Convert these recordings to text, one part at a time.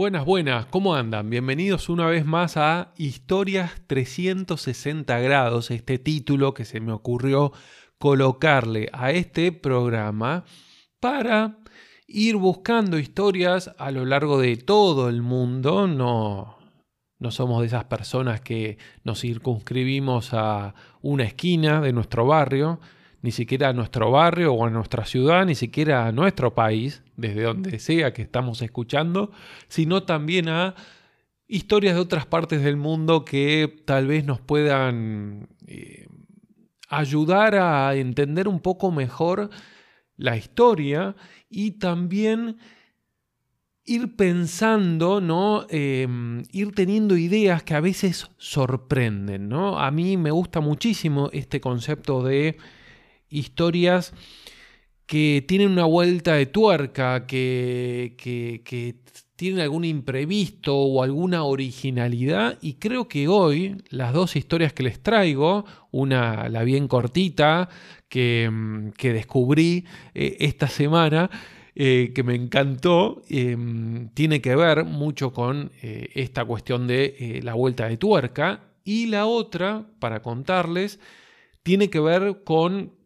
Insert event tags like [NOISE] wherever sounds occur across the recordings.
Buenas, buenas, ¿cómo andan? Bienvenidos una vez más a Historias 360 grados, este título que se me ocurrió colocarle a este programa para ir buscando historias a lo largo de todo el mundo. No, no somos de esas personas que nos circunscribimos a una esquina de nuestro barrio, ni siquiera a nuestro barrio o a nuestra ciudad, ni siquiera a nuestro país, desde donde sea que estamos escuchando, sino también a historias de otras partes del mundo que tal vez nos puedan eh, ayudar a entender un poco mejor la historia y también ir pensando, ¿no? Em, ir teniendo ideas que a veces sorprenden, ¿no? A mí me gusta muchísimo este concepto de historias que tienen una vuelta de tuerca, que, que, tienen algún imprevisto o alguna originalidad y creo que hoy las dos historias que les traigo, una la bien cortita que, mm, descubrí eh, esta semana, eh, que me encantó, em, tiene que ver mucho con eh, esta cuestión de la vuelta de tuerca y la otra, para contarles, tiene que ver con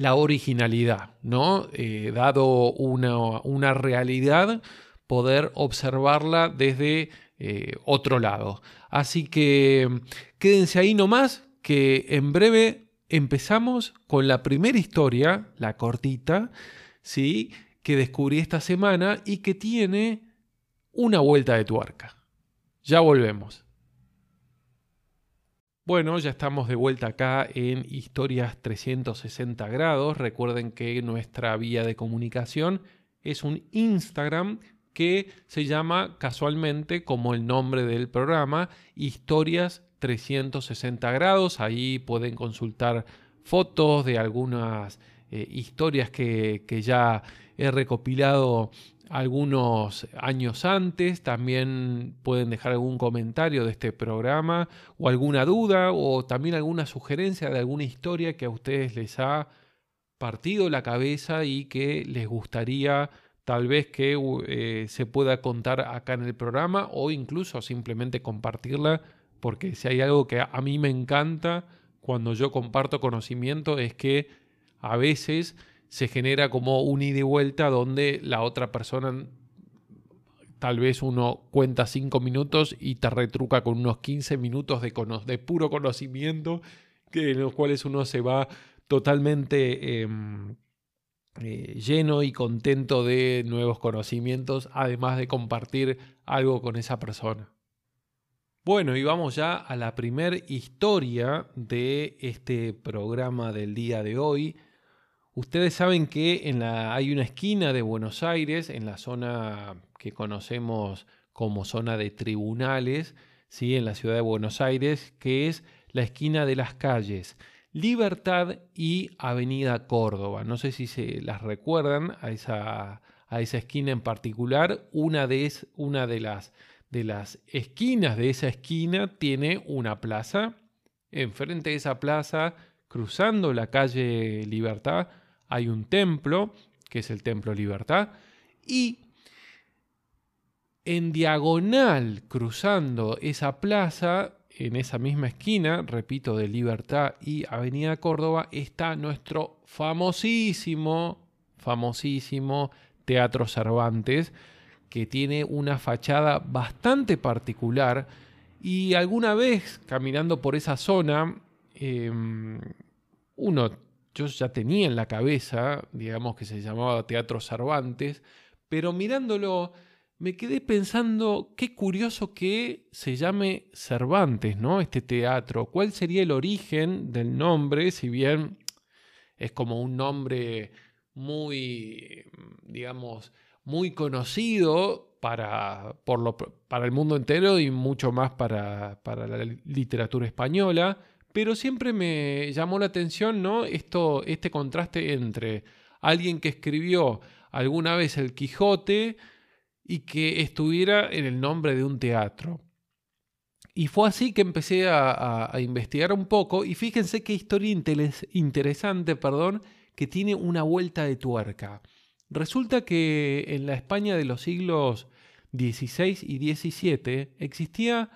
la originalidad, ¿no? Eh, dado una, realidad, poder observarla desde eh, otro lado. Así que quédense ahí nomás, que en breve empezamos con la primera historia, la cortita, ¿sí? que descubrí esta semana y que tiene una vuelta de tuerca. Ya volvemos. Bueno, ya estamos de vuelta acá en Historias 360 grados. Recuerden que nuestra vía de comunicación es un Instagram que se llama casualmente como el nombre del programa, Historias 360 grados. Ahí pueden consultar fotos de algunas eh, historias que, que ya he recopilado algunos años antes. También pueden dejar algún comentario de este programa o alguna duda o también alguna sugerencia de alguna historia que a ustedes les ha partido la cabeza y que les gustaría tal vez que eh, se pueda contar acá en el programa o incluso simplemente compartirla porque si hay algo que a mí me encanta cuando yo comparto conocimiento es que a veces se genera como un ida y vuelta donde la otra persona tal vez uno cuenta cinco minutos y te retruca con unos 15 minutos de, puro conocimiento que, en los cuales uno se va totalmente em, eh, lleno y contento de nuevos conocimientos, además de compartir algo con esa persona. Bueno, y vamos ya a la primera historia de este programa del día de hoy. Ustedes saben que hay una esquina de Buenos Aires, en la zona que conocemos como zona de tribunales, ¿sí? en la ciudad de Buenos Aires, que es la esquina de las calles Libertad y Avenida Córdoba. No sé si se las recuerdan a esa, a esa esquina en particular. Una de, una de, las, de las esquinas de esa esquina tiene una plaza. Enfrente de esa plaza, cruzando la calle Libertad, hay un templo, que es el Templo Libertad, y en diagonal, cruzando esa plaza, en esa misma esquina, repito, de Libertad y Avenida Córdoba, está nuestro famosísimo, famosísimo Teatro Cervantes, que tiene una fachada bastante particular. Y alguna vez, caminando por esa zona, em, uno yo ya tenía en la cabeza, digamos que se llamaba Teatro Cervantes, pero mirándolo me quedé pensando qué curioso que se llame Cervantes, ¿no? Este teatro. ¿Cuál sería el origen del nombre? Si bien es como un nombre muy, digamos, muy conocido para, por para el mundo entero y mucho más para, para la literatura española pero siempre me llamó la atención ¿no? Esto, este contraste entre alguien que escribió alguna vez el Quijote y que estuviera en el nombre de un teatro. Y fue así que empecé a, investigar un poco y fíjense qué historia interesante, perdón, que tiene una vuelta de tuerca. Resulta que en la España de los siglos XVI y XVII existía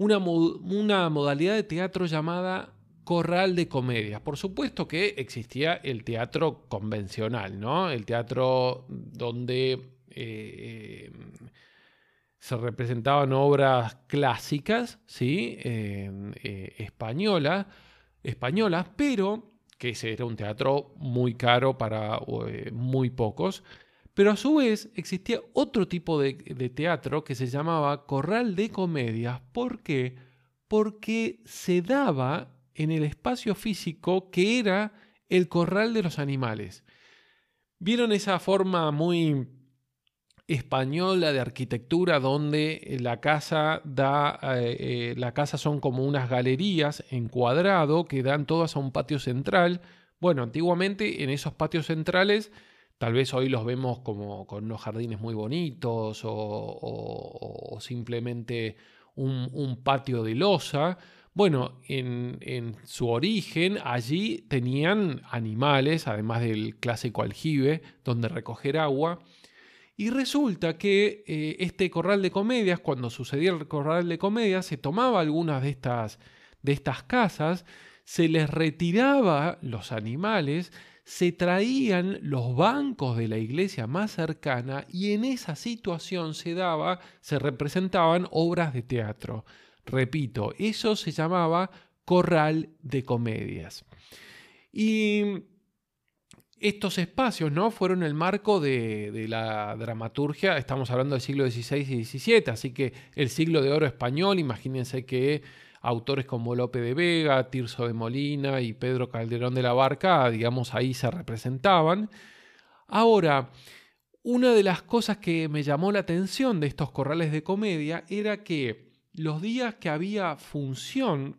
una, una modalidad de teatro llamada corral de comedias. Por supuesto que existía el teatro convencional, ¿no? El teatro donde eh, se representaban obras clásicas, ¿sí? Eh, españolas, españolas, pero que ese era un teatro muy caro para eh, muy pocos. Pero a su vez existía otro tipo de, teatro que se llamaba corral de comedias. ¿Por qué? Porque se daba en el espacio físico que era el corral de los animales. ¿Vieron esa forma muy española de arquitectura donde la casa da eh, eh, la casa son como unas galerías en cuadrado que dan todas a un patio central. Bueno, antiguamente en esos patios centrales tal vez hoy los vemos como con unos jardines muy bonitos o, simplemente un, patio de losa bueno, en, su origen allí tenían animales, además del clásico aljibe, donde recoger agua. Y resulta que eh, este corral de comedias, cuando sucedía el corral de comedias, se tomaba algunas de estas, de estas casas, se les retiraba los animales, se traían los bancos de la iglesia más cercana y en esa situación se daba, se representaban obras de teatro. Repito, eso se llamaba corral de comedias. Y estos espacios ¿no? fueron el marco de, la dramaturgia, estamos hablando del siglo XVI y XVII, así que el siglo de oro español, imagínense que autores como Lope de Vega, Tirso de Molina y Pedro Calderón de la Barca, digamos, ahí se representaban. Ahora, una de las cosas que me llamó la atención de estos corrales de comedia era que los días que había función,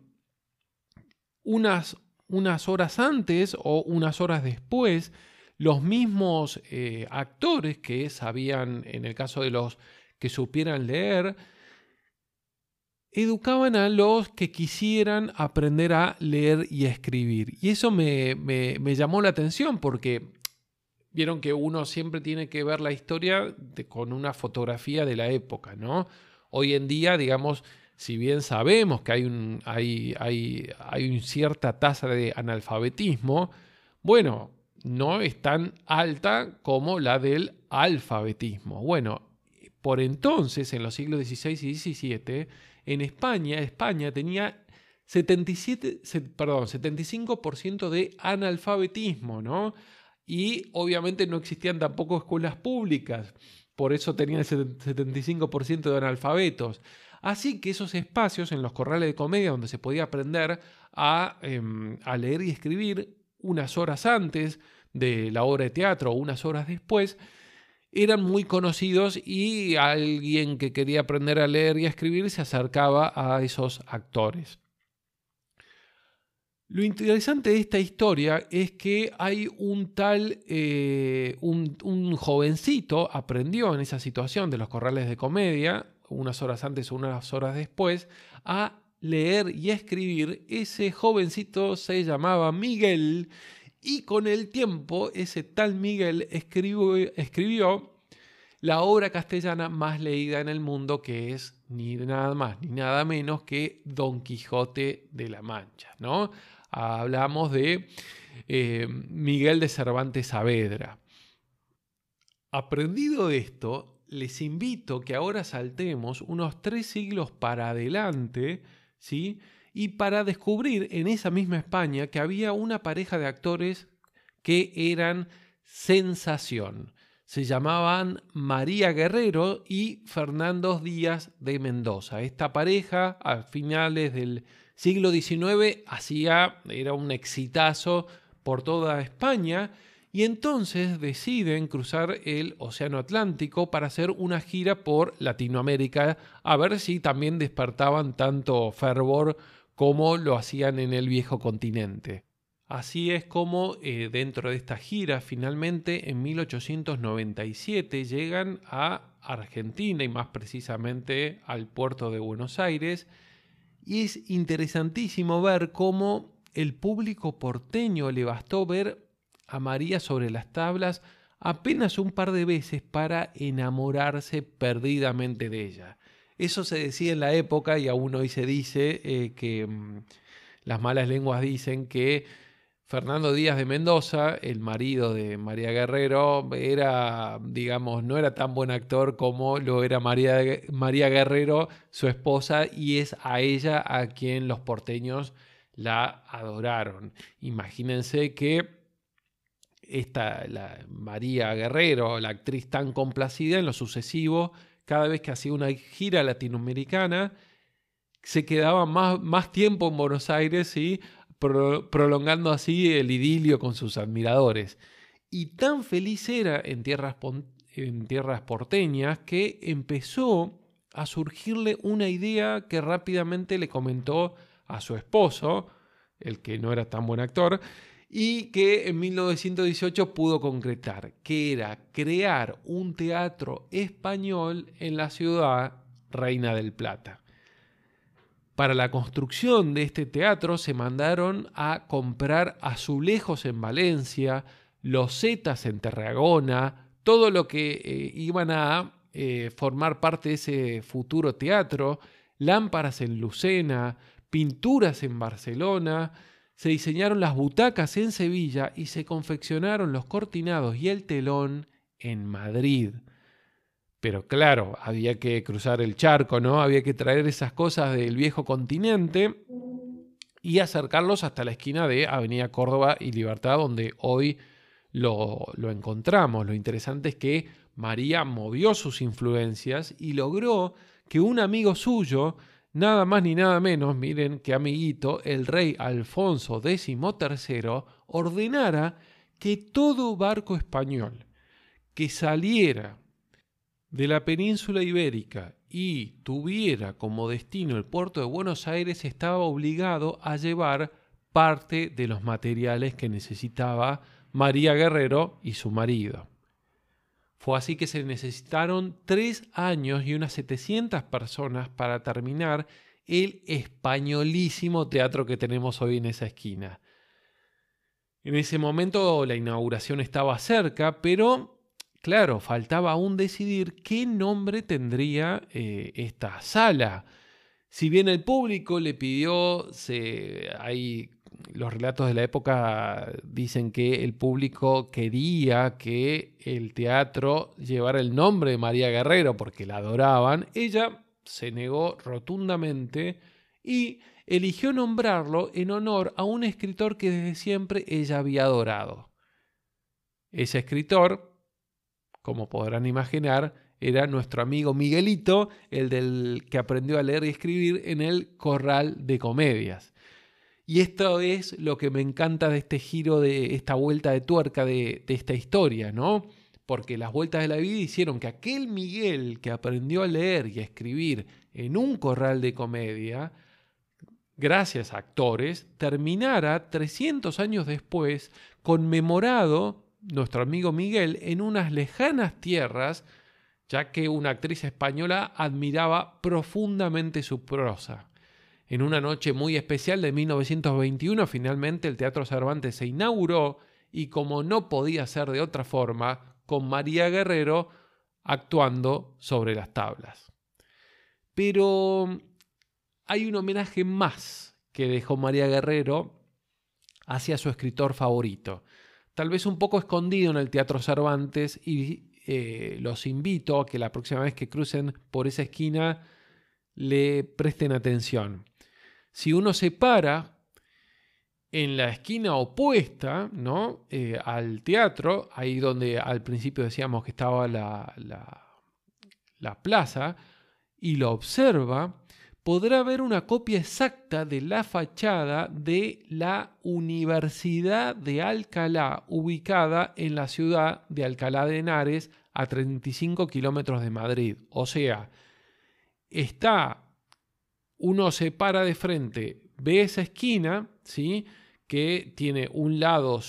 unas, unas horas antes o unas horas después, los mismos eh, actores que sabían, en el caso de los que supieran leer, educaban a los que quisieran aprender a leer y escribir. Y eso me, me, llamó la atención porque vieron que uno siempre tiene que ver la historia con una fotografía de la época, ¿no? Hoy en día, digamos, si bien sabemos que hay, hay, hay, hay una cierta tasa de analfabetismo, bueno, no es tan alta como la del alfabetismo. Bueno, por entonces, en los siglos XVI y XVII, en España, España tenía 77, perdón, 75% de analfabetismo, ¿no? Y obviamente no existían tampoco escuelas públicas por eso tenía el 75% de analfabetos. Así que esos espacios en los corrales de comedia donde se podía aprender em, a, leer y escribir unas horas antes de la obra de teatro o unas horas después, eran muy conocidos y alguien que quería aprender a leer y a escribir se acercaba a esos actores. Lo interesante de esta historia es que hay un tal, eh, un, jovencito aprendió en esa situación de los corrales de comedia, unas horas antes o unas horas después, a leer y a escribir. Ese jovencito se llamaba Miguel y con el tiempo ese tal Miguel escribió, escribió la obra castellana más leída en el mundo, que es ni nada más ni nada menos que Don Quijote de la Mancha, ¿no? hablamos de eh, Miguel de Cervantes Saavedra. Aprendido esto, les invito que ahora saltemos unos tres siglos para adelante, ¿sí? Y para descubrir en esa misma España que había una pareja de actores que eran sensación. Se llamaban María Guerrero y Fernando Díaz de Mendoza. Esta pareja, a finales del siglo XIX hacía, era un exitazo por toda España y entonces deciden cruzar el Océano Atlántico para hacer una gira por Latinoamérica a ver si también despertaban tanto fervor como lo hacían en el viejo continente. Así es como eh, dentro de esta gira finalmente en 1897 llegan a Argentina y más precisamente al puerto de Buenos Aires y es interesantísimo ver cómo el público porteño le bastó ver a María sobre las tablas apenas un par de veces para enamorarse perdidamente de ella. Eso se decía en la época y aún hoy se dice eh, que mm, las malas lenguas dicen que Fernando Díaz de Mendoza, el marido de María Guerrero, era, digamos, no era tan buen actor como lo era María, María Guerrero, su esposa, y es a ella a quien los porteños la adoraron. Imagínense que esta, la María Guerrero, la actriz tan complacida en lo sucesivo, cada vez que hacía una gira latinoamericana, se quedaba más, más tiempo en Buenos Aires y prolongando así el idilio con sus admiradores. Y tan feliz era en tierras, en tierras porteñas que empezó a surgirle una idea que rápidamente le comentó a su esposo, el que no era tan buen actor, y que en 1918 pudo concretar, que era crear un teatro español en la ciudad Reina del Plata. Para la construcción de este teatro se mandaron a comprar azulejos en Valencia, losetas en Tarragona, todo lo que eh, iban a eh, formar parte de ese futuro teatro, lámparas en Lucena, pinturas en Barcelona, se diseñaron las butacas en Sevilla y se confeccionaron los cortinados y el telón en Madrid. Pero claro, había que cruzar el charco, ¿no? Había que traer esas cosas del viejo continente y acercarlos hasta la esquina de Avenida Córdoba y Libertad, donde hoy lo, lo encontramos. Lo interesante es que María movió sus influencias y logró que un amigo suyo nada más ni nada menos, miren qué amiguito, el rey Alfonso XIII ordenara que todo barco español que saliera de la península ibérica y tuviera como destino el puerto de Buenos Aires estaba obligado a llevar parte de los materiales que necesitaba María Guerrero y su marido. Fue así que se necesitaron tres años y unas 700 personas para terminar el españolísimo teatro que tenemos hoy en esa esquina. En ese momento la inauguración estaba cerca, pero claro, faltaba aún decidir qué nombre tendría eh, esta sala. Si bien el público le pidió, se, hay los relatos de la época dicen que el público quería que el teatro llevara el nombre de María Guerrero porque la adoraban. Ella se negó rotundamente y eligió nombrarlo en honor a un escritor que desde siempre ella había adorado. Ese escritor, como podrán imaginar, era nuestro amigo Miguelito, el del que aprendió a leer y escribir en el Corral de Comedias. Y esto es lo que me encanta de este giro, de esta vuelta de tuerca de, esta historia, ¿no? Porque las vueltas de la vida hicieron que aquel Miguel que aprendió a leer y a escribir en un corral de comedia, gracias a actores, terminara 300 años después conmemorado nuestro amigo Miguel en unas lejanas tierras, ya que una actriz española admiraba profundamente su prosa. En una noche muy especial de 1921, finalmente el Teatro Cervantes se inauguró y como no podía ser de otra forma, con María Guerrero actuando sobre las tablas. Pero hay un homenaje más que dejó María Guerrero hacia su escritor favorito, tal vez un poco escondido en el Teatro Cervantes y eh, los invito a que la próxima vez que crucen por esa esquina le presten atención. Si uno se para en la esquina opuesta. Eh, al teatro, ahí donde al principio decíamos que estaba la, la plaza, y lo observa, podrá ver una copia exacta de la fachada de la Universidad de Alcalá, ubicada en la ciudad de Alcalá de Henares, a 35 kilómetros de Madrid. O sea, está uno se para de frente, ve esa esquina, ¿sí? que tiene un lado,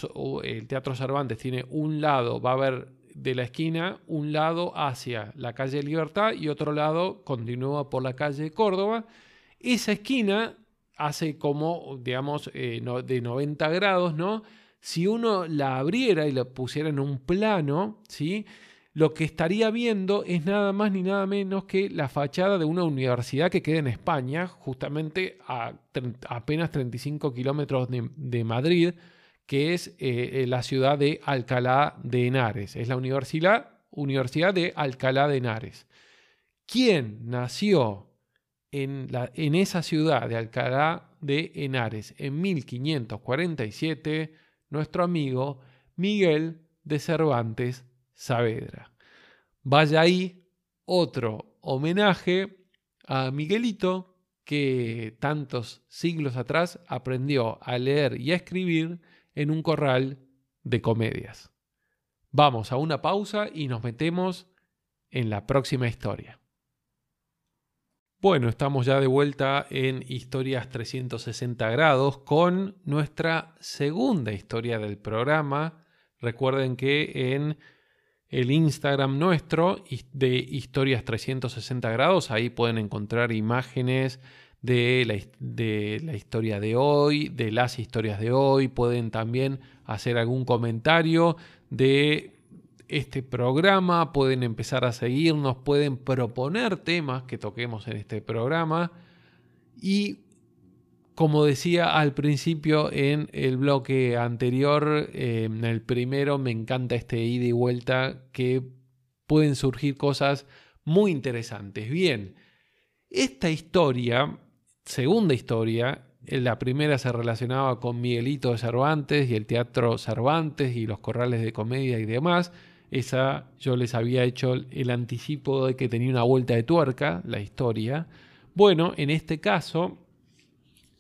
el Teatro Cervantes tiene un lado, va a haber de la esquina un lado hacia la calle Libertad y otro lado continúa por la calle Córdoba. Esa esquina hace como, digamos, eh, de 90 grados, ¿no? si uno la abriera y la pusiera en un plano, ¿sí? Lo que estaría viendo es nada más ni nada menos que la fachada de una universidad que queda en España, justamente a apenas 35 kilómetros de, Madrid, que es eh, la ciudad de Alcalá de Henares. Es la universidad, universidad de Alcalá de Henares. ¿Quién nació en, en esa ciudad de Alcalá de Henares en 1547? Nuestro amigo Miguel de Cervantes Saavedra. Vaya ahí otro homenaje a Miguelito que tantos siglos atrás aprendió a leer y a escribir en un corral de comedias. Vamos a una pausa y nos metemos en la próxima historia. Bueno, estamos ya de vuelta en Historias 360 grados con nuestra segunda historia del programa. Recuerden que en el Instagram nuestro de Historias 360 grados. Ahí pueden encontrar imágenes de la, de la, historia de hoy, de las historias de hoy. Pueden también hacer algún comentario de este programa, pueden empezar a seguirnos, pueden proponer temas que toquemos en este programa y como decía al principio en el bloque anterior, eh, en el primero, me encanta este ida y vuelta que pueden surgir cosas muy interesantes. Bien, esta historia, segunda historia, la primera se relacionaba con Miguelito de Cervantes y el Teatro Cervantes y los corrales de comedia y demás. Esa yo les había hecho el anticipo de que tenía una vuelta de tuerca, la historia. Bueno, en este caso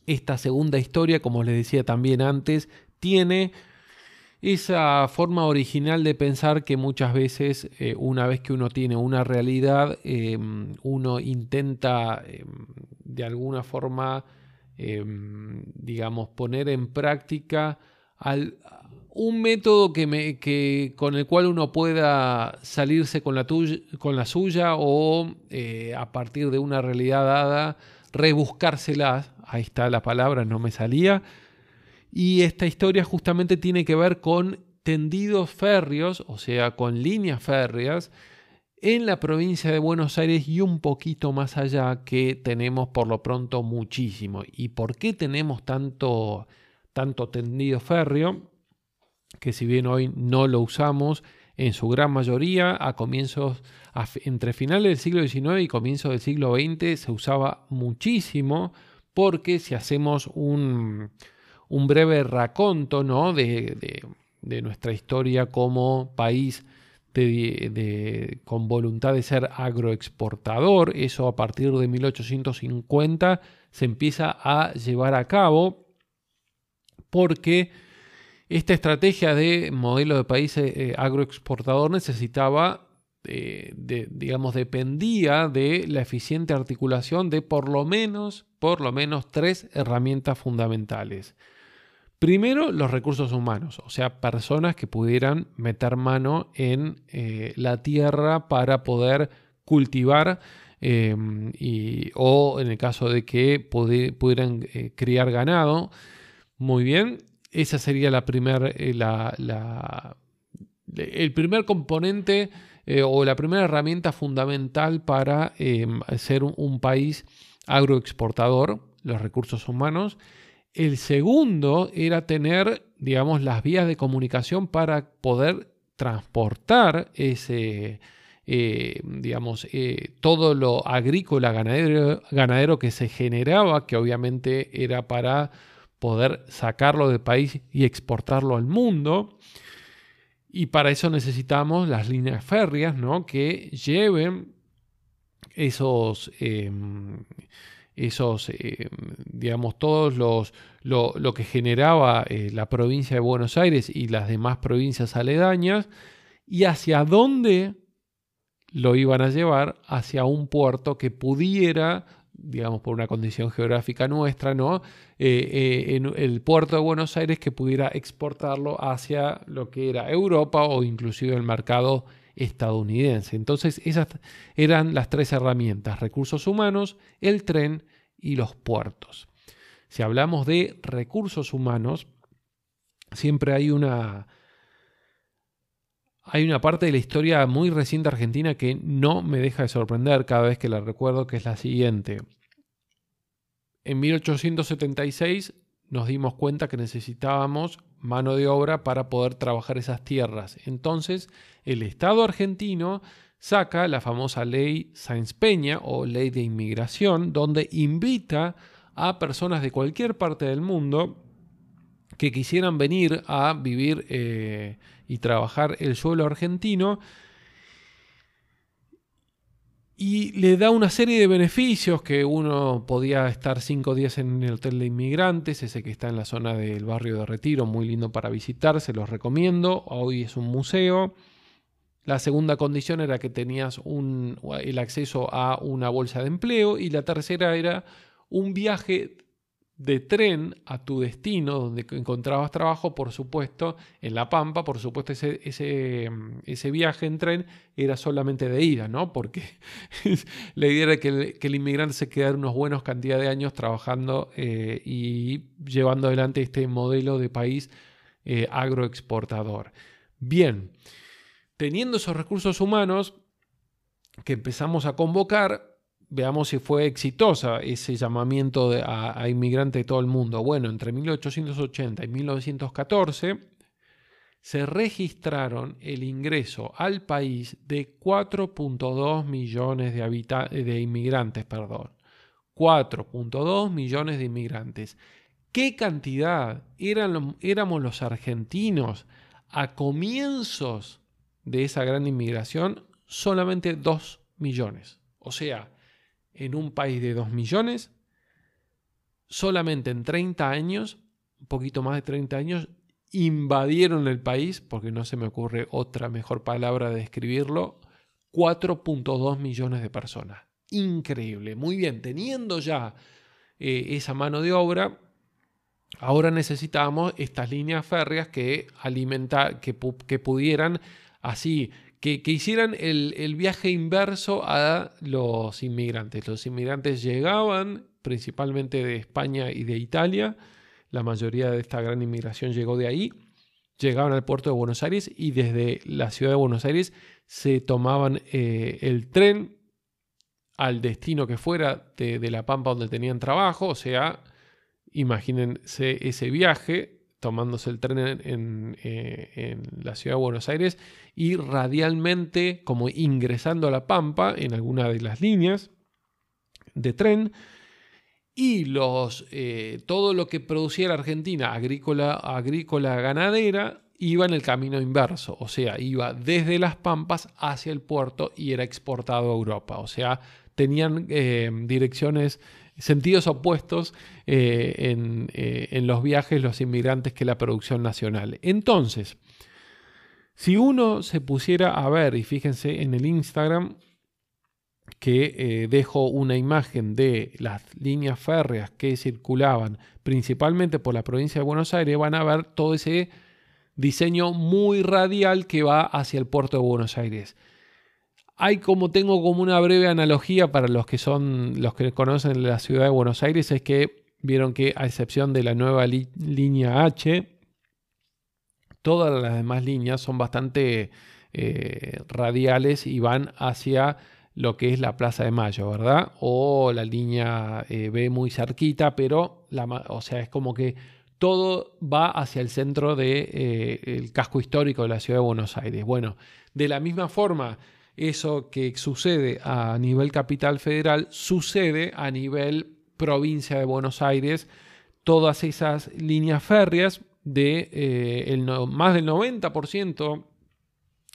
esta segunda historia, como les decía también antes, tiene esa forma original de pensar que muchas veces, eh, una vez que uno tiene una realidad, em, uno intenta em, de alguna forma, em, digamos, poner en práctica un método que con el cual uno pueda salirse con la, con la suya o eh, a partir de una realidad dada, rebuscárselas ahí está la palabra, no me salía. Y esta historia justamente tiene que ver con tendidos férreos, o sea, con líneas férreas, en la provincia de Buenos Aires y un poquito más allá que tenemos por lo pronto muchísimo. ¿Y por qué tenemos tanto, tanto tendido férreo? Que si bien hoy no lo usamos, en su gran mayoría a comienzos, entre finales del siglo XIX y comienzos del siglo XX se usaba muchísimo porque si hacemos un, breve raconto ¿no? de, nuestra historia como país con voluntad de ser agroexportador, eso a partir de 1850 se empieza a llevar a cabo porque esta estrategia de modelo de país eh, agroexportador necesitaba digamos, dependía de la eficiente articulación de por lo menos, por lo menos tres herramientas fundamentales. Primero, los recursos humanos, o sea, personas que pudieran meter mano en eh, la tierra para poder cultivar em, y, o en el caso de que pudieran eh, criar ganado. Muy bien, esa sería la primer, eh, el primer componente o la primera herramienta fundamental para em, ser un, país agroexportador, los recursos humanos. El segundo era tener, digamos, las vías de comunicación para poder transportar ese, eh, digamos, eh, todo lo agrícola, ganadero, ganadero que se generaba, que obviamente era para poder sacarlo del país y exportarlo al mundo. Y para eso necesitamos las líneas férreas ¿no? que lleven esos, em, esos em, digamos, todos los, lo, que generaba eh, la provincia de Buenos Aires y las demás provincias aledañas y hacia dónde lo iban a llevar hacia un puerto que pudiera digamos, por una condición geográfica nuestra, ¿no? Eh, eh, en el puerto de Buenos Aires que pudiera exportarlo hacia lo que era Europa o inclusive el mercado estadounidense. Entonces, esas eran las tres herramientas, recursos humanos, el tren y los puertos. Si hablamos de recursos humanos, siempre hay una, hay una parte de la historia muy reciente argentina que no me deja de sorprender cada vez que la recuerdo, que es la siguiente. En 1876 nos dimos cuenta que necesitábamos mano de obra para poder trabajar esas tierras. Entonces, el Estado argentino saca la famosa ley Sáenz Peña o ley de inmigración, donde invita a personas de cualquier parte del mundo que quisieran venir a vivir eh, y trabajar el suelo argentino y le da una serie de beneficios que uno podía estar cinco días en el hotel de inmigrantes, ese que está en la zona del barrio de Retiro, muy lindo para visitar, se los recomiendo, hoy es un museo. La segunda condición era que tenías el acceso a una bolsa de empleo y la tercera era un viaje de tren a tu destino, donde encontrabas trabajo, por supuesto, en La Pampa, por supuesto, ese, ese, ese viaje en tren era solamente de ida, ¿no? Porque [LAUGHS] la idea era que el, que el, inmigrante se quedara unos buenos cantidad de años trabajando eh, y llevando adelante este modelo de país eh, agroexportador. Bien, teniendo esos recursos humanos que empezamos a convocar, veamos si fue exitosa ese llamamiento a, inmigrantes de todo el mundo. Bueno, entre 1880 y 1914 se registraron el ingreso al país de 4.2 millones de, de inmigrantes. Perdón. 4.2 millones de inmigrantes. ¿Qué cantidad eran, éramos los argentinos a comienzos de esa gran inmigración? Solamente 2 millones. O sea, en un país de 2 millones, solamente en 30 años, un poquito más de 30 años, invadieron el país, porque no se me ocurre otra mejor palabra de describirlo, 4.2 millones de personas. Increíble. Muy bien, teniendo ya eh, esa mano de obra, ahora necesitamos estas líneas férreas que, alimenta, que, que pudieran así que, hicieran el, viaje inverso a los inmigrantes. Los inmigrantes llegaban principalmente de España y de Italia, la mayoría de esta gran inmigración llegó de ahí, llegaban al puerto de Buenos Aires y desde la ciudad de Buenos Aires se tomaban eh, el tren al destino que fuera de, de La Pampa donde tenían trabajo, o sea, imagínense ese viaje tomándose el tren eh, en, la ciudad de Buenos Aires y radialmente como ingresando a La Pampa en alguna de las líneas de tren. Y los, eh, todo lo que producía la Argentina agrícola, agrícola ganadera iba en el camino inverso, o sea, iba desde las Pampas hacia el puerto y era exportado a Europa, o sea, tenían eh, direcciones sentidos opuestos eh, eh, en, los viajes los inmigrantes que la producción nacional. Entonces, si uno se pusiera a ver, y fíjense en el Instagram, que eh, dejo una imagen de las líneas férreas que circulaban principalmente por la provincia de Buenos Aires, van a ver todo ese diseño muy radial que va hacia el puerto de Buenos Aires. Hay como tengo como una breve analogía para los que son los que conocen la ciudad de Buenos Aires es que vieron que a excepción de la nueva línea H todas las demás líneas son bastante eh, radiales y van hacia lo que es la Plaza de Mayo, ¿verdad? O la línea eh, B muy cerquita, pero o sea, es como que todo va hacia el centro del de, eh, casco histórico de la ciudad de Buenos Aires. Bueno, de la misma forma, eso que sucede a nivel capital federal sucede a nivel provincia de Buenos Aires. Todas esas líneas férreas de eh, más del 90%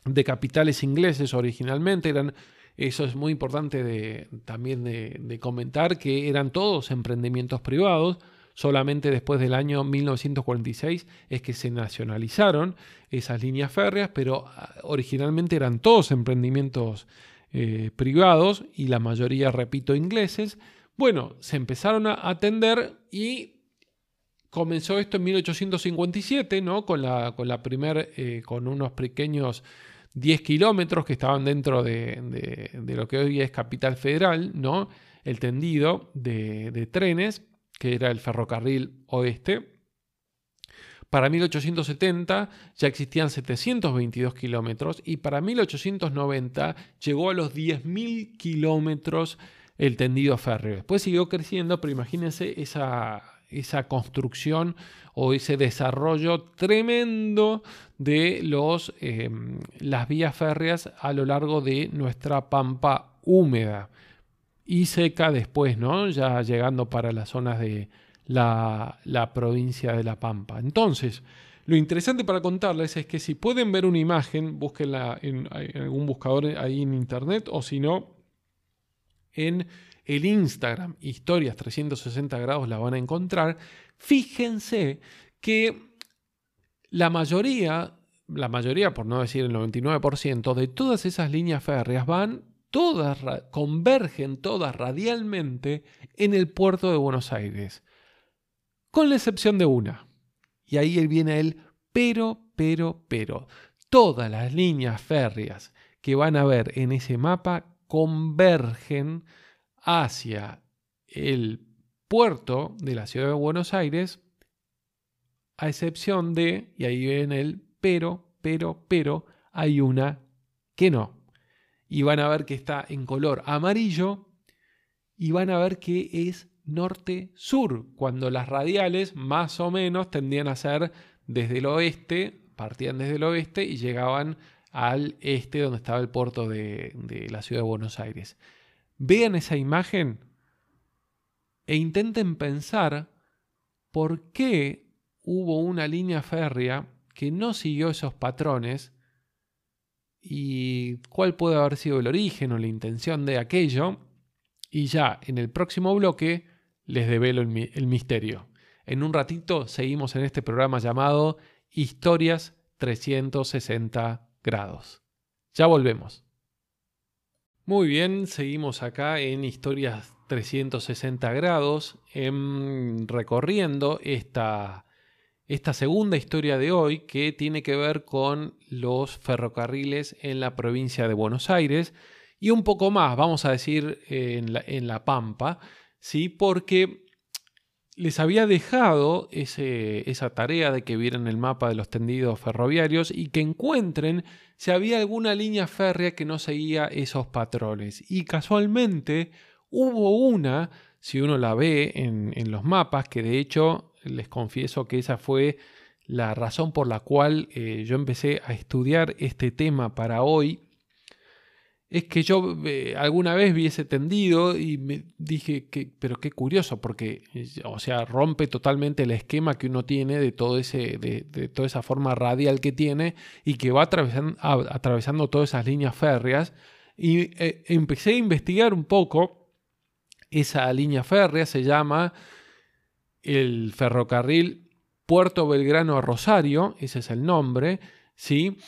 de capitales ingleses originalmente eran, eso es muy importante también de comentar, que eran todos emprendimientos privados Solamente después del año 1946 es que se nacionalizaron esas líneas férreas, pero ah, originalmente eran todos emprendimientos eh, privados y la mayoría, repito, ingleses. Bueno, se empezaron a atender y comenzó esto en 1857, ¿no? Con la, con la primer, eh, con unos pequeños 10 kilómetros que estaban dentro de, lo que hoy es Capital Federal, ¿no? El tendido de trenes que era el ferrocarril oeste. Para 1870 ya existían 722 kilómetros y para 1890 llegó a los 10.000 kilómetros el tendido férreo. Después siguió creciendo, pero imagínense esa, esa construcción o ese desarrollo tremendo de los, em, las vías férreas a lo largo de nuestra pampa húmeda y seca después, ¿no? Ya llegando para las zonas de la, provincia de La Pampa. Entonces, lo interesante para contarles es que si pueden ver una imagen, búsquenla en, algún buscador ahí en internet o si no, en el Instagram, historias 360 grados, la van a encontrar. Fíjense que la mayoría, la mayoría, por no decir el 99%, de todas esas líneas férreas van, todas, convergen todas radialmente en el puerto de Buenos Aires, con la excepción de una. Y ahí viene el pero, pero, pero. Todas las líneas férreas que van a ver en ese mapa convergen hacia el puerto de la ciudad de Buenos Aires, a excepción de, y ahí ven el pero, pero, pero, hay una que no. Y van a ver que está en color amarillo y van a ver que es norte-sur, cuando las radiales más o menos tendían a ser desde el oeste, partían desde el oeste y llegaban al este donde estaba el puerto de, la ciudad de Buenos Aires. Vean esa imagen e intenten pensar por qué hubo una línea férrea que no siguió esos patrones y cuál puede haber sido el origen o la intención de aquello. Y ya en el próximo bloque les develo el, misterio. En un ratito seguimos en este programa llamado Historias 360 grados. Ya volvemos. Muy bien, seguimos acá en Historias 360 grados, en, recorriendo esta, esta segunda historia de hoy que tiene que ver con los ferrocarriles en la provincia de Buenos Aires y un poco más, vamos a decir, en la, en la Pampa, ¿sí? porque les había dejado esa tarea de que vieran el mapa de los tendidos ferroviarios y que encuentren si había alguna línea férrea que no seguía esos patrones. Y casualmente hubo una, si uno la ve en, los mapas, que de hecho les confieso que esa fue la razón por la cual eh, yo empecé a estudiar este tema para hoy es que yo eh, alguna vez vi ese tendido y me dije que, pero qué curioso, porque, o sea, rompe totalmente el esquema que uno tiene de, todo ese, de, toda esa forma radial que tiene y que va atravesando, todas esas líneas férreas. Y eh, empecé a investigar un poco esa línea férrea, se llama el ferrocarril Puerto Belgrano a Rosario, ese es el nombre, ¿sí?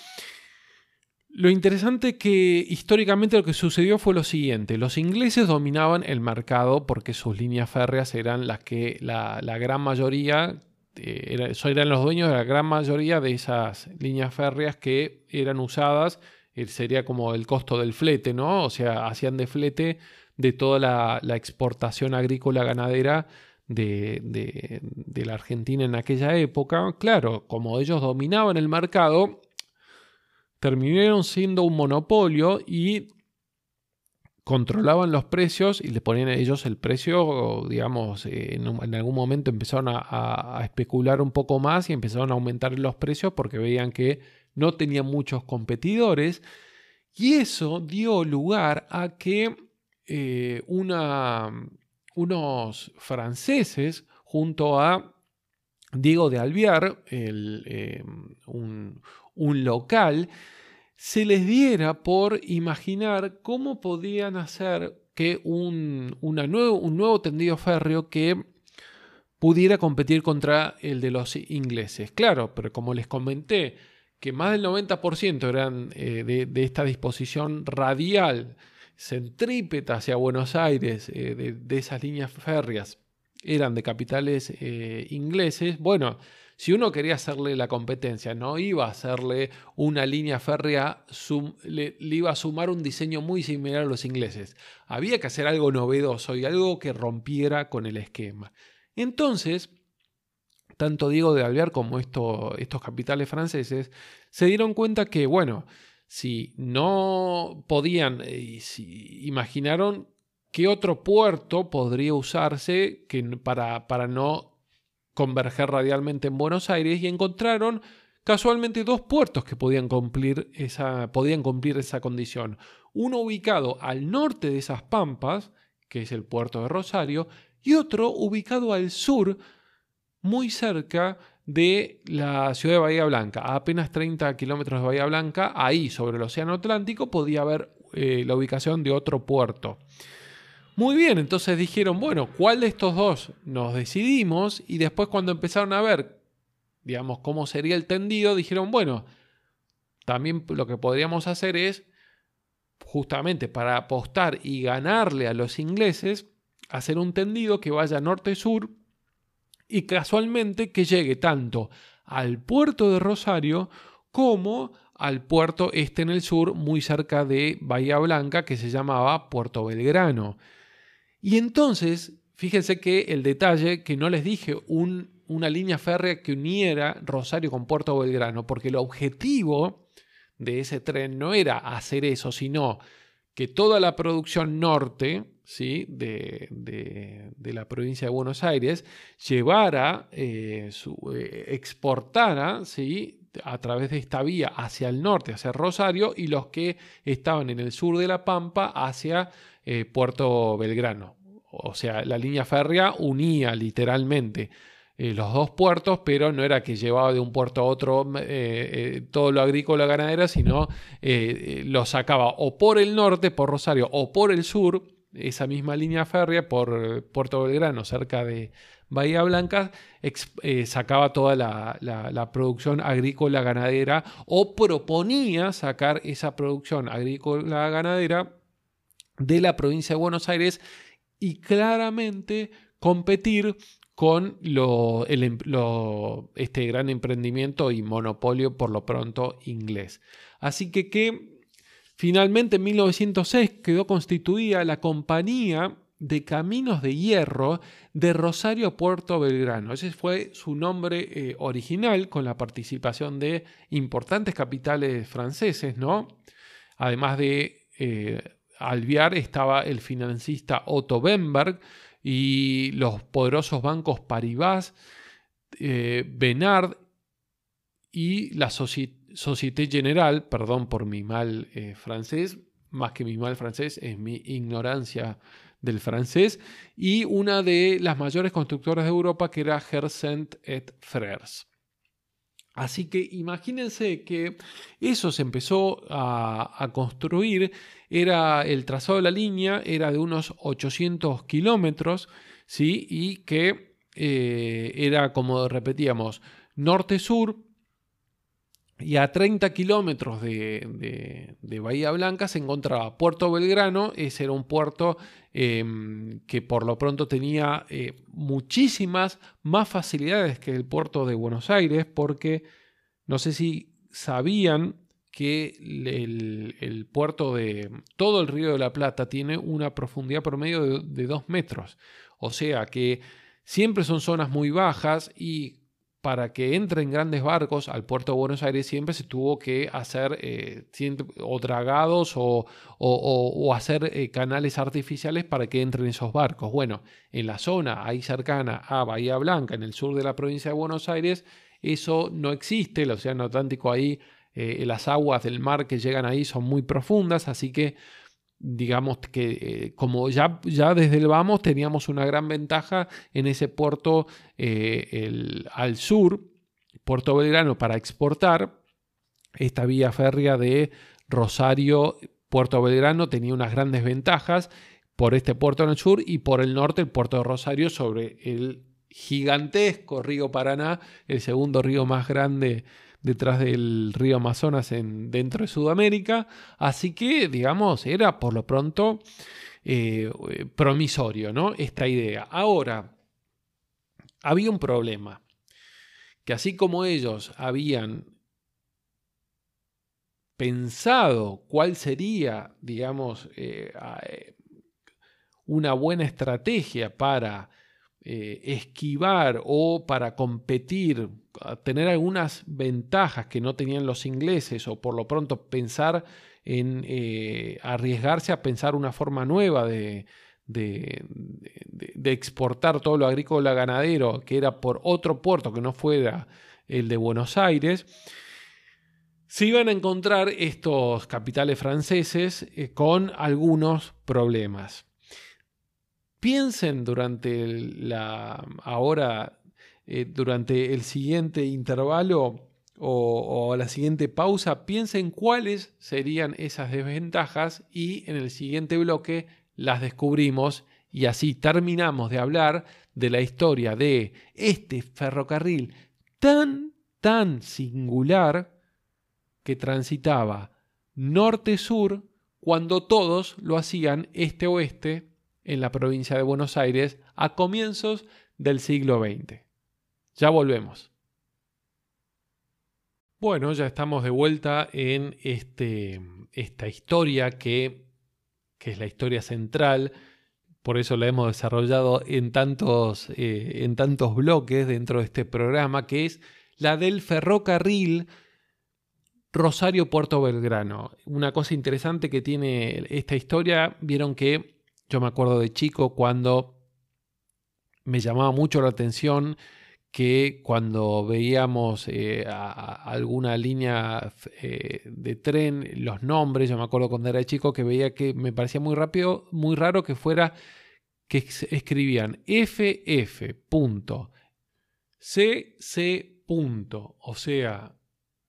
Lo interesante que históricamente lo que sucedió fue lo siguiente, los ingleses dominaban el mercado porque sus líneas férreas eran las que la, gran mayoría, eh, eran los dueños de la gran mayoría de esas líneas férreas que eran usadas, eh, sería como el costo del flete, ¿no? O sea, hacían de flete de toda la, exportación agrícola ganadera de, de la Argentina en aquella época. Claro, como ellos dominaban el mercado, terminaron siendo un monopolio y controlaban los precios y le ponían a ellos el precio, digamos, en, algún momento empezaron a, especular un poco más y empezaron a aumentar los precios porque veían que no tenían muchos competidores y eso dio lugar a que eh, una, unos franceses junto a Diego de Alviar, eh, un, local, se les diera por imaginar cómo podían hacer que un, nuevo, un nuevo tendido férreo que pudiera competir contra el de los ingleses. Claro, pero como les comenté, que más del 90% eran eh, de, esta disposición radial, centrípeta hacia Buenos Aires, eh, de, esas líneas férreas, eran de capitales eh, ingleses, bueno, si uno quería hacerle la competencia, no iba a hacerle una línea férrea, le, iba a sumar un diseño muy similar a los ingleses. Había que hacer algo novedoso y algo que rompiera con el esquema. Entonces, tanto Diego de Alvear como estos capitales franceses, se dieron cuenta que, bueno, si no podían, eh, si imaginaron qué otro puerto podría usarse que para, para no converger radialmente en Buenos Aires y encontraron casualmente dos puertos que podían cumplir esa, podían cumplir esa condición. Uno ubicado al norte de esas pampas, que es el puerto de Rosario, y otro ubicado al sur, muy cerca de la ciudad de Bahía Blanca, a apenas 30 kilómetros de Bahía Blanca, ahí sobre el Océano Atlántico podía haber eh, la ubicación de otro puerto. Muy bien, entonces dijeron, bueno, ¿cuál de estos dos nos decidimos? Y después cuando empezaron a ver, digamos, cómo sería el tendido, dijeron, bueno, también lo que podríamos hacer es, justamente para apostar y ganarle a los ingleses, hacer un tendido que vaya norte-sur y casualmente que llegue tanto al puerto de Rosario como al puerto este en el sur, muy cerca de Bahía Blanca, que se llamaba Puerto Belgrano. Y entonces, fíjense que el detalle, que no les dije una línea férrea que uniera Rosario con Puerto Belgrano, porque el objetivo de ese tren no era hacer eso, sino que toda la producción norte ¿sí? de, la provincia de Buenos Aires llevara, eh, eh, exportara ¿sí? a través de esta vía hacia el norte, hacia Rosario, y los que estaban en el sur de La Pampa hacia eh, Puerto Belgrano. O sea, la línea férrea unía literalmente eh, los dos puertos, pero no era que llevaba de un puerto a otro eh, eh, todo lo agrícola ganadera, sino lo sacaba o por el norte, por Rosario, o por el sur, esa misma línea férrea, por Puerto Belgrano, cerca de Bahía Blanca, sacaba toda la, la producción agrícola ganadera o proponía sacar esa producción agrícola ganadera de la provincia de Buenos Aires y claramente competir con em, este gran emprendimiento y monopolio por lo pronto inglés. Así que, que finalmente en 1906 quedó constituida la Compañía de Caminos de Hierro de Rosario a Puerto Belgrano. Ese fue su nombre eh, original con la participación de importantes capitales franceses, ¿no? Además de eh, Alviar estaba el financista Otto Bemberg, y los poderosos bancos Paribas, eh, y la Société Générale, perdón por mi mal eh, francés, más que mi mal francés, es mi ignorancia del francés, y una de las mayores constructoras de Europa que era Hersent et Frères. Así que imagínense que eso se empezó a, construir, era el trazado de la línea era de unos 800 kilómetros, ¿sí? y que eh, era, como repetíamos, norte-sur, y a 30 kilómetros de, Bahía Blanca se encontraba Puerto Belgrano, ese era un puerto em, que por lo pronto tenía eh, muchísimas más facilidades que el puerto de Buenos Aires, porque no sé si sabían que el, puerto de todo el río de la Plata tiene una profundidad promedio de 2 metros, o sea que siempre son zonas muy bajas y para que entren grandes barcos al puerto de Buenos Aires siempre se tuvo que hacer eh, o dragados o, hacer eh, canales artificiales para que entren esos barcos. Bueno, en la zona ahí cercana a Bahía Blanca, en el sur de la provincia de Buenos Aires, eso no existe, el Océano Atlántico ahí, eh, las aguas del mar que llegan ahí son muy profundas, así que digamos que eh, como ya, ya desde el vamos teníamos una gran ventaja en ese puerto eh, al sur, Puerto Belgrano, para exportar. Esta vía férrea de Rosario, Puerto Belgrano tenía unas grandes ventajas por este puerto en el sur y por el norte el puerto de Rosario sobre el gigantesco río Paraná, el segundo río más grande detrás del río Amazonas en, dentro de Sudamérica. Así que, digamos, era por lo pronto eh, promisorio, ¿no? Esta idea. Ahora, había un problema, que así como ellos habían pensado cuál sería, digamos, eh, eh, una buena estrategia para esquivar o para competir, tener algunas ventajas que no tenían los ingleses o por lo pronto pensar en eh, arriesgarse a pensar una forma nueva de, de, exportar todo lo agrícola ganadero, que era por otro puerto que no fuera el de Buenos Aires, se iban a encontrar estos capitales franceses eh, con algunos problemas. Piensen durante la ahora eh, durante el siguiente intervalo o, la siguiente pausa, piensen cuáles serían esas desventajas y en el siguiente bloque las descubrimos y así terminamos de hablar de la historia de este ferrocarril tan, tan singular que transitaba norte-sur cuando todos lo hacían este-oeste en la provincia de Buenos Aires a comienzos del siglo XX. Ya volvemos. Bueno, ya estamos de vuelta en este, esta historia que, que, es la historia central, por eso la hemos desarrollado en tantos, eh, en tantos bloques dentro de este programa, que es la del ferrocarril Rosario Puerto Belgrano. Una cosa interesante que tiene esta historia, vieron que yo me acuerdo de chico cuando me llamaba mucho la atención que cuando veíamos eh, alguna línea eh, de tren, los nombres, yo me acuerdo cuando era chico que veía que me parecía muy rápido, muy raro que fuera que escribían FF. CC. O sea,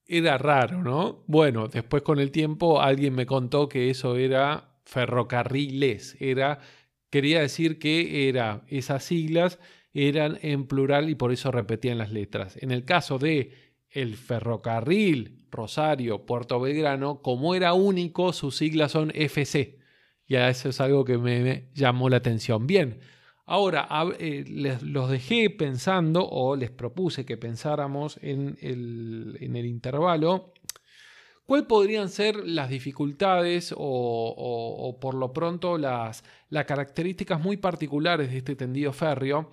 era raro, ¿no? Bueno, después con el tiempo alguien me contó que eso era ferrocarriles, era quería decir que era esas siglas eran en plural y por eso repetían las letras. En el caso de el ferrocarril Rosario Puerto Belgrano, como era único, sus siglas son FC. Ya eso es algo que me, llamó la atención. Bien, ahora eh, les, los dejé pensando o les propuse que pensáramos en el, en el intervalo. ¿Cuáles podrían ser las dificultades o, por lo pronto las, las características muy particulares de este tendido férreo?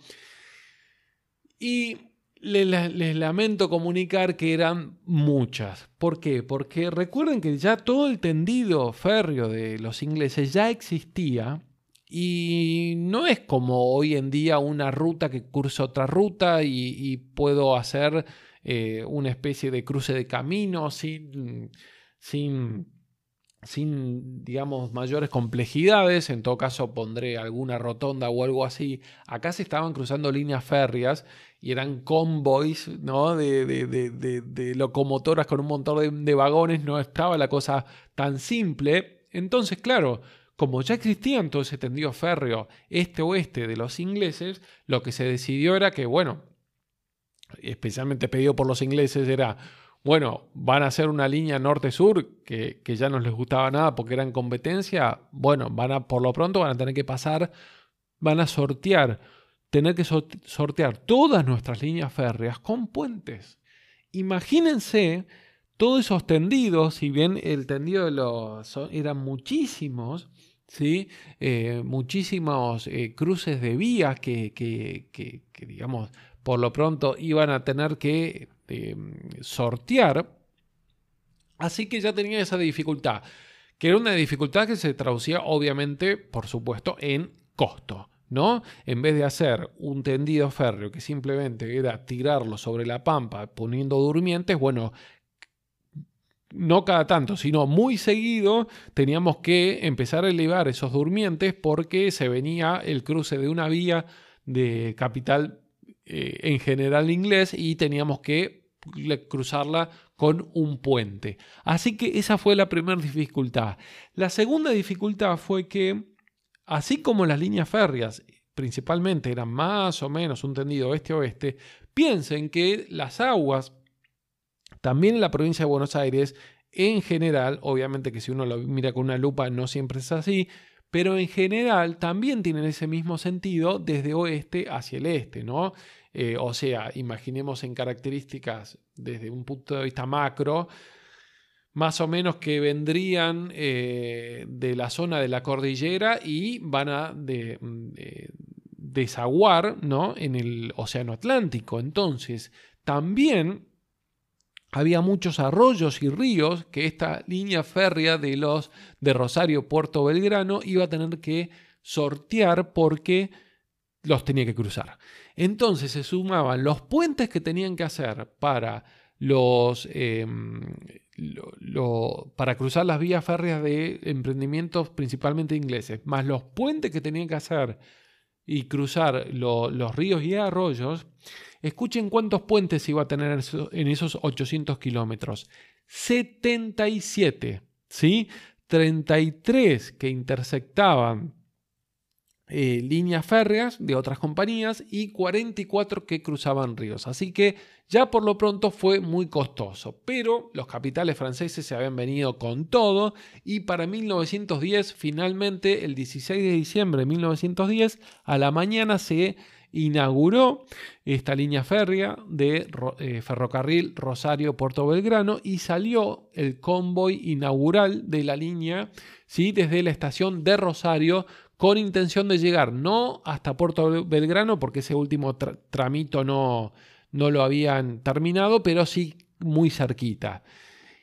Y les, lamento comunicar que eran muchas. ¿Por qué? Porque recuerden que ya todo el tendido férreo de los ingleses ya existía y no es como hoy en día una ruta que cursa otra ruta y, puedo hacer eh, una especie de cruce de camino sin, sin sin, digamos, mayores complejidades, en todo caso pondré alguna rotonda o algo así. Acá se estaban cruzando líneas férreas y eran convoys ¿no? de, de, locomotoras con un montón de, vagones, no estaba la cosa tan simple. Entonces, claro, como ya existían todo ese tendido férreo este-oeste de los ingleses, lo que se decidió era que, bueno, especialmente pedido por los ingleses, era bueno, van a hacer una línea norte-sur que, ya no les gustaba nada porque eran competencia, bueno, van a, por lo pronto van a tener que pasar, van a sortear, tener que sortear todas nuestras líneas férreas con puentes. Imagínense todos esos tendidos, si bien el tendido de los eran muchísimos, ¿sí? Eh, muchísimos eh, cruces de vías que, que, digamos, por lo pronto iban a tener que este, sortear. Así que ya tenía esa dificultad, que era una dificultad que se traducía obviamente, por supuesto, en costo. ¿No? En vez de hacer un tendido férreo que simplemente era tirarlo sobre la pampa poniendo durmientes, bueno, no cada tanto, sino muy seguido teníamos que empezar a elevar esos durmientes porque se venía el cruce de una vía de capital eh, en general inglés y teníamos que cruzarla con un puente. Así que esa fue la primera dificultad. La segunda dificultad fue que, así como las líneas férreas principalmente eran más o menos un tendido oeste-oeste, piensen que las aguas, también en la provincia de Buenos Aires, en general, obviamente que si uno lo mira con una lupa no siempre es así, pero en general también tienen ese mismo sentido desde oeste hacia el este, ¿no? Eh, o sea, imaginemos en características desde un punto de vista macro, más o menos que vendrían eh, de la zona de la cordillera y van a de, desaguar ¿no? en el Océano Atlántico. Entonces, también había muchos arroyos y ríos que esta línea férrea de los de Rosario Puerto Belgrano iba a tener que sortear porque los tenía que cruzar. Entonces se sumaban los puentes que tenían que hacer para los em, para cruzar las vías férreas de emprendimientos principalmente ingleses, más los puentes que tenían que hacer y cruzar los ríos y arroyos, escuchen cuántos puentes iba a tener en esos 800 kilómetros. 77, ¿sí? 33 que intersectaban eh, líneas férreas de otras compañías y 44 que cruzaban ríos. Así que ya por lo pronto fue muy costoso, pero los capitales franceses se habían venido con todo y para 1910 finalmente el 16 de diciembre de 1910 a la mañana se inauguró esta línea férrea de eh, ferrocarril Rosario-Puerto Belgrano y salió el convoy inaugural de la línea ¿sí? desde la estación de Rosario con intención de llegar no hasta Puerto Belgrano, porque ese último tramito no, no lo habían terminado, pero sí muy cerquita.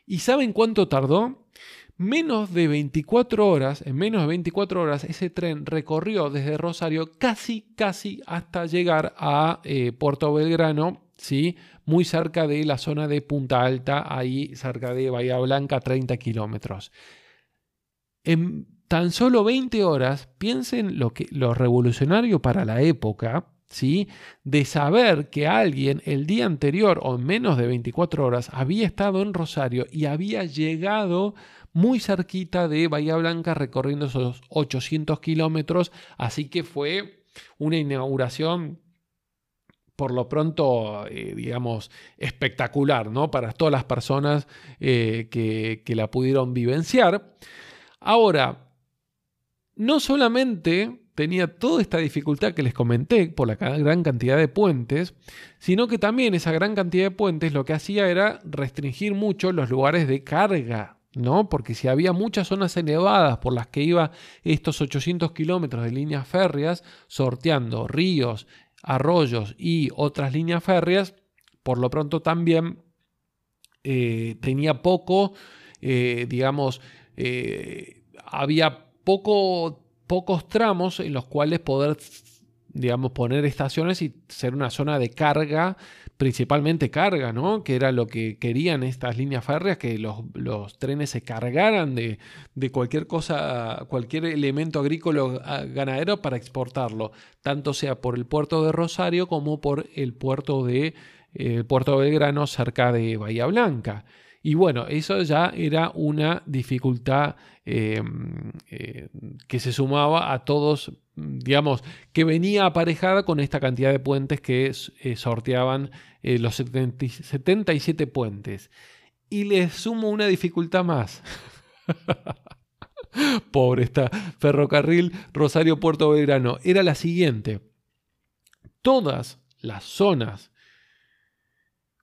¿Y saben cuánto tardó? Menos de 24 horas, en menos de 24 horas, ese tren recorrió desde Rosario casi, casi hasta llegar a eh, Puerto Belgrano, ¿sí? muy cerca de la zona de Punta Alta, ahí cerca de Bahía Blanca, 30 kilómetros. En tan solo 20 horas, piensen lo, que, lo revolucionario para la época, ¿sí? de saber que alguien el día anterior o en menos de 24 horas había estado en Rosario y había llegado muy cerquita de Bahía Blanca recorriendo esos 800 kilómetros, así que fue una inauguración por lo pronto, eh, digamos, espectacular, ¿no? Para todas las personas eh, que, que la pudieron vivenciar. Ahora, no solamente tenía toda esta dificultad que les comenté por la gran cantidad de puentes, sino que también esa gran cantidad de puentes lo que hacía era restringir mucho los lugares de carga, ¿no? Porque si había muchas zonas elevadas por las que iba estos 800 kilómetros de líneas férreas, sorteando ríos, arroyos y otras líneas férreas, por lo pronto también eh, tenía poco, eh, digamos, eh, había poco, pocos tramos en los cuales poder, digamos, poner estaciones y ser una zona de carga, principalmente carga, ¿no? Que era lo que querían estas líneas férreas, que los, trenes se cargaran de, cualquier cosa, cualquier elemento agrícola ganadero para exportarlo, tanto sea por el puerto de Rosario como por el puerto de puerto Belgrano cerca de Bahía Blanca. Y bueno, eso ya era una dificultad eh, eh, que se sumaba a todos, digamos, que venía aparejada con esta cantidad de puentes que eh, sorteaban los 77 puentes. Y les sumo una dificultad más. [LAUGHS] Pobre esta ferrocarril Rosario Puerto Belgrano. Era la siguiente. Todas las zonas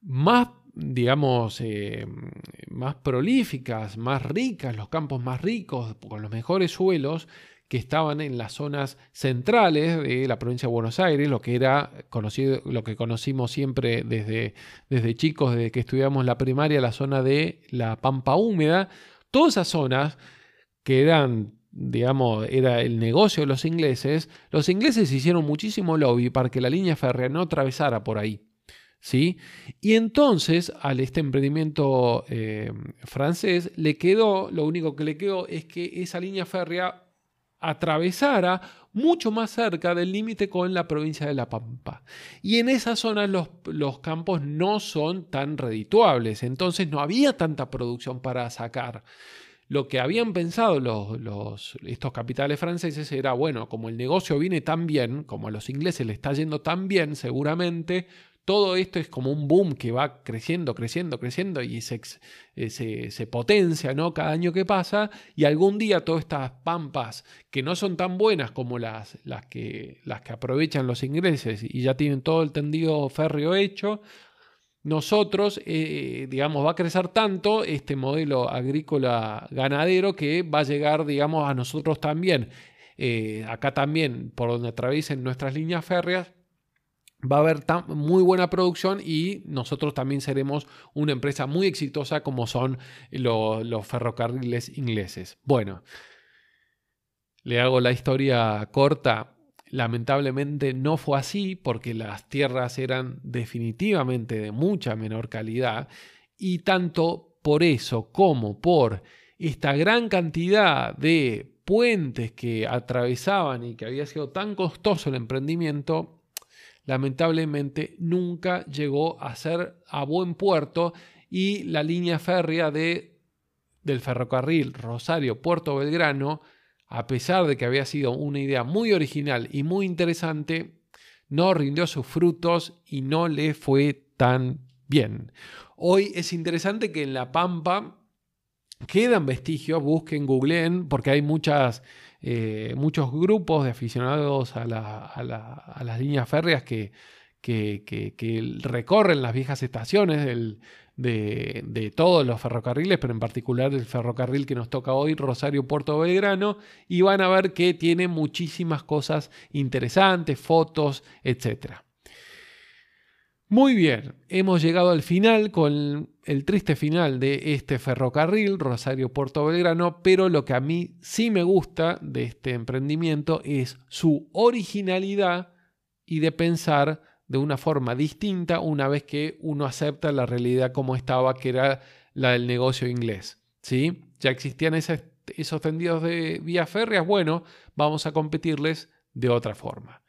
más digamos, eh, más prolíficas, más ricas, los campos más ricos, con los mejores suelos, que estaban en las zonas centrales de la provincia de Buenos Aires, lo que era conocido, lo que conocimos siempre desde, desde chicos, desde que estudiamos la primaria, la zona de la Pampa Húmeda, todas esas zonas que eran digamos, era el negocio de los ingleses, los ingleses hicieron muchísimo lobby para que la línea férrea no atravesara por ahí. ¿Sí? Y entonces al este emprendimiento eh, francés le quedó, lo único que le quedó es que esa línea férrea atravesara mucho más cerca del límite con la provincia de La Pampa. Y en esa zona los, los, campos no son tan redituables, entonces no había tanta producción para sacar. Lo que habían pensado los, los, estos capitales franceses era, bueno, como el negocio viene tan bien, como a los ingleses le está yendo tan bien seguramente, todo esto es como un boom que va creciendo, creciendo, creciendo y se, eh, se, potencia ¿no? cada año que pasa y algún día todas estas pampas que no son tan buenas como las, las, que, las que aprovechan los ingleses y ya tienen todo el tendido férreo hecho, nosotros, eh, digamos, va a crecer tanto este modelo agrícola ganadero que va a llegar, digamos, a nosotros también. eh, acá también, por donde atraviesen nuestras líneas férreas, va a haber muy buena producción y nosotros también seremos una empresa muy exitosa como son los ferrocarriles ingleses. Bueno, le hago la historia corta. Lamentablemente no fue así porque las tierras eran definitivamente de mucha menor calidad y tanto por eso como por esta gran cantidad de puentes que atravesaban y que había sido tan costoso el emprendimiento, lamentablemente nunca llegó a ser a buen puerto y la línea férrea de, del ferrocarril Rosario-Puerto Belgrano, a pesar de que había sido una idea muy original y muy interesante, no rindió sus frutos y no le fue tan bien. Hoy es interesante que en La Pampa quedan vestigios, busquen, googleen, porque hay muchas eh, muchos grupos de aficionados a, las líneas férreas que, recorren las viejas estaciones de, todos los ferrocarriles, pero en particular el ferrocarril que nos toca hoy, Rosario Puerto Belgrano, y van a ver que tiene muchísimas cosas interesantes, fotos, etcétera. Muy bien, hemos llegado al final con el triste final de este ferrocarril Rosario Puerto Belgrano, pero lo que a mí sí me gusta de este emprendimiento es su originalidad y de pensar de una forma distinta una vez que uno acepta la realidad como estaba, que era la del negocio inglés. ¿sí? Ya existían esos tendidos de vías férreas, bueno, vamos a competirles de otra forma.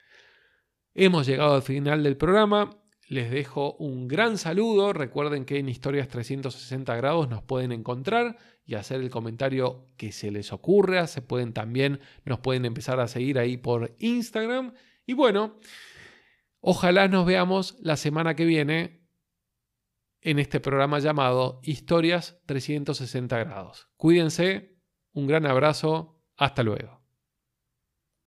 Hemos llegado al final del programa. Les dejo un gran saludo. Recuerden que en Historias 360 grados nos pueden encontrar y hacer el comentario que se les ocurra. Se pueden también, nos pueden empezar a seguir ahí por Instagram. Y bueno, ojalá nos veamos la semana que viene en este programa llamado Historias 360 grados. Cuídense, un gran abrazo, hasta luego.